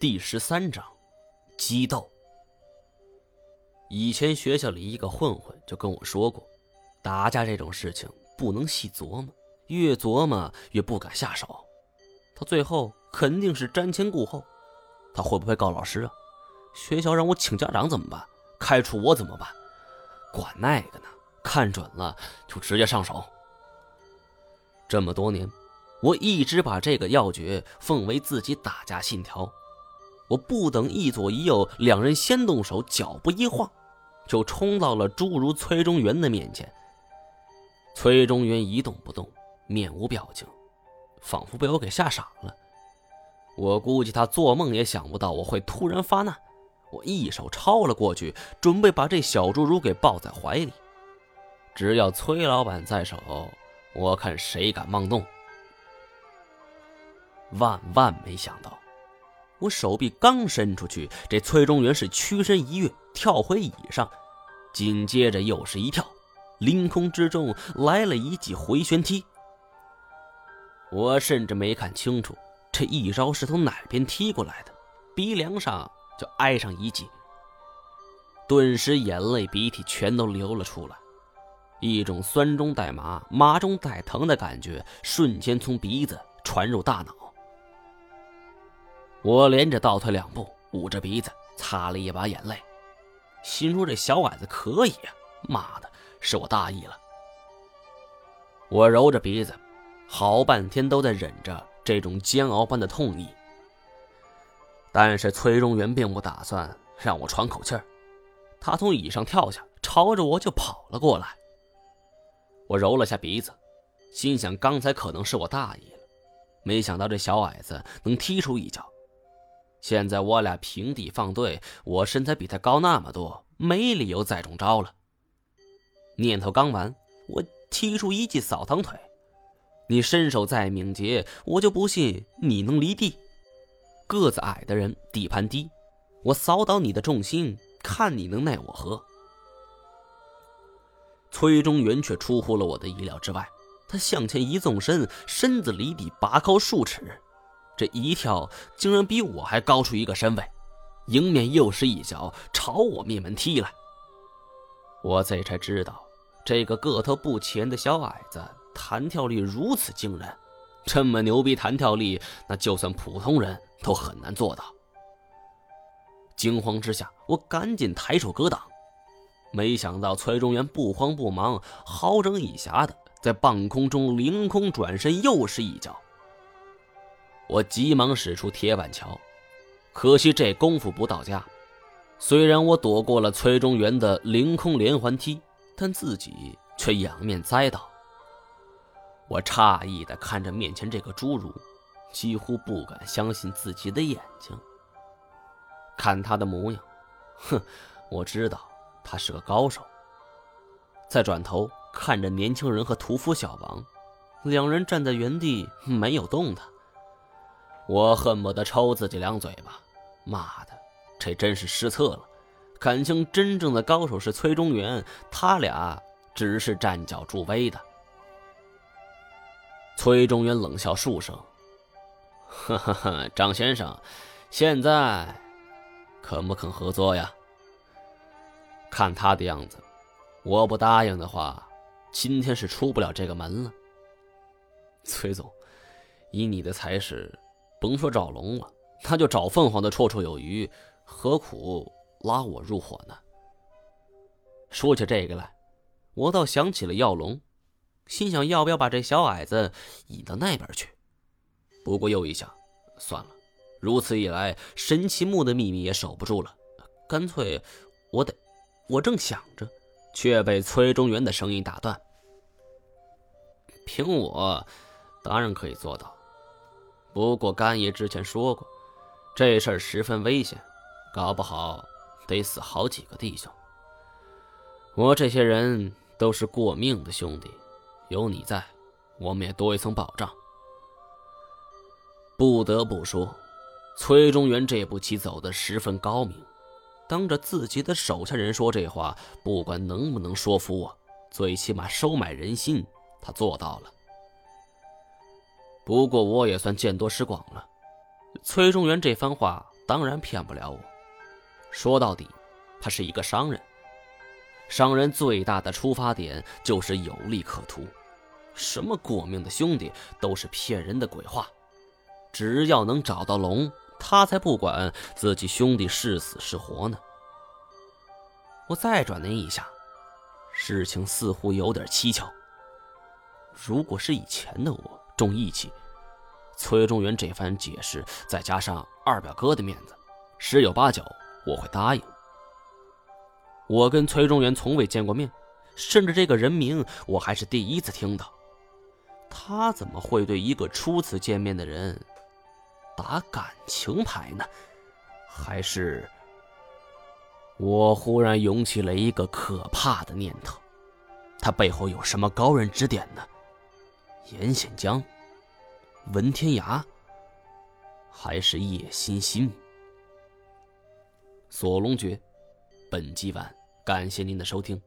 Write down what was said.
第十三章，激斗。以前学校里一个混混就跟我说过，打架这种事情不能细琢磨，越琢磨越不敢下手，到最后肯定是瞻前顾后。他会不会告老师啊？学校让我请家长怎么办？开除我怎么办？管那个呢，看准了就直接上手。这么多年。我一直把这个要诀奉为自己打架信条，我不等一左一右两人先动手，脚步一晃，就冲到了侏儒崔中原的面前。崔中原一动不动，面无表情，仿佛被我给吓傻了。我估计他做梦也想不到我会突然发难。我一手抄了过去，准备把这小侏儒给抱在怀里。只要崔老板在手，我看谁敢妄动。万万没想到，我手臂刚伸出去，这崔中原是屈身一跃，跳回椅上，紧接着又是一跳，凌空之中来了一记回旋踢。我甚至没看清楚这一招是从哪边踢过来的，鼻梁上就挨上一记，顿时眼泪鼻涕全都流了出来，一种酸中带麻、麻中带疼的感觉瞬间从鼻子传入大脑。我连着倒退两步，捂着鼻子擦了一把眼泪，心说：“这小矮子可以呀，妈的，是我大意了。”我揉着鼻子，好半天都在忍着这种煎熬般的痛意。但是崔中原并不打算让我喘口气儿，他从椅上跳下，朝着我就跑了过来。我揉了下鼻子，心想：刚才可能是我大意了，没想到这小矮子能踢出一脚。现在我俩平地放队，我身材比他高那么多，没理由再中招了。念头刚完，我踢出一记扫堂腿。你身手再敏捷，我就不信你能离地。个子矮的人底盘低，我扫倒你的重心，看你能奈我何。崔中原却出乎了我的意料之外，他向前一纵身，身子离地拔高数尺。这一跳竟然比我还高出一个身位，迎面又是一脚朝我面门踢来。我这才知道，这个个头不前的小矮子弹跳力如此惊人，这么牛逼弹跳力，那就算普通人都很难做到。惊慌之下，我赶紧抬手格挡，没想到崔中原不慌不忙，好整以暇的在半空中凌空转身，又是一脚。我急忙使出铁板桥，可惜这功夫不到家。虽然我躲过了崔中原的凌空连环踢，但自己却仰面栽倒。我诧异地看着面前这个侏儒，几乎不敢相信自己的眼睛。看他的模样，哼，我知道他是个高手。再转头看着年轻人和屠夫小王，两人站在原地没有动弹。我恨不得抽自己两嘴巴！妈的，这真是失策了！感情真正的高手是崔中原，他俩只是站脚助威的。崔中原冷笑数声：“ 哈哈哈，张先生，现在肯不肯合作呀？看他的样子，我不答应的话，今天是出不了这个门了。崔总，以你的才识……”甭说找龙了，那就找凤凰的绰绰有余，何苦拉我入伙呢？说起这个来，我倒想起了耀龙，心想要不要把这小矮子引到那边去？不过又一想，算了，如此一来，神奇木的秘密也守不住了，干脆我得……我正想着，却被崔中原的声音打断：“凭我，当然可以做到。”不过干爷之前说过，这事儿十分危险，搞不好得死好几个弟兄。我这些人都是过命的兄弟，有你在，我们也多一层保障。不得不说，崔中原这步棋走得十分高明，当着自己的手下人说这话，不管能不能说服我，最起码收买人心，他做到了。不过我也算见多识广了，崔中原这番话当然骗不了我。说到底，他是一个商人。商人最大的出发点就是有利可图，什么过命的兄弟都是骗人的鬼话。只要能找到龙，他才不管自己兄弟是死是活呢。我再转念一下，事情似乎有点蹊跷。如果是以前的我重义气，崔中原这番解释，再加上二表哥的面子，十有八九我会答应。我跟崔中原从未见过面，甚至这个人名我还是第一次听到。他怎么会对一个初次见面的人打感情牌呢？还是……我忽然涌起了一个可怕的念头：他背后有什么高人指点呢？严显江、文天涯，还是叶欣欣？锁龙诀，本集完。感谢您的收听。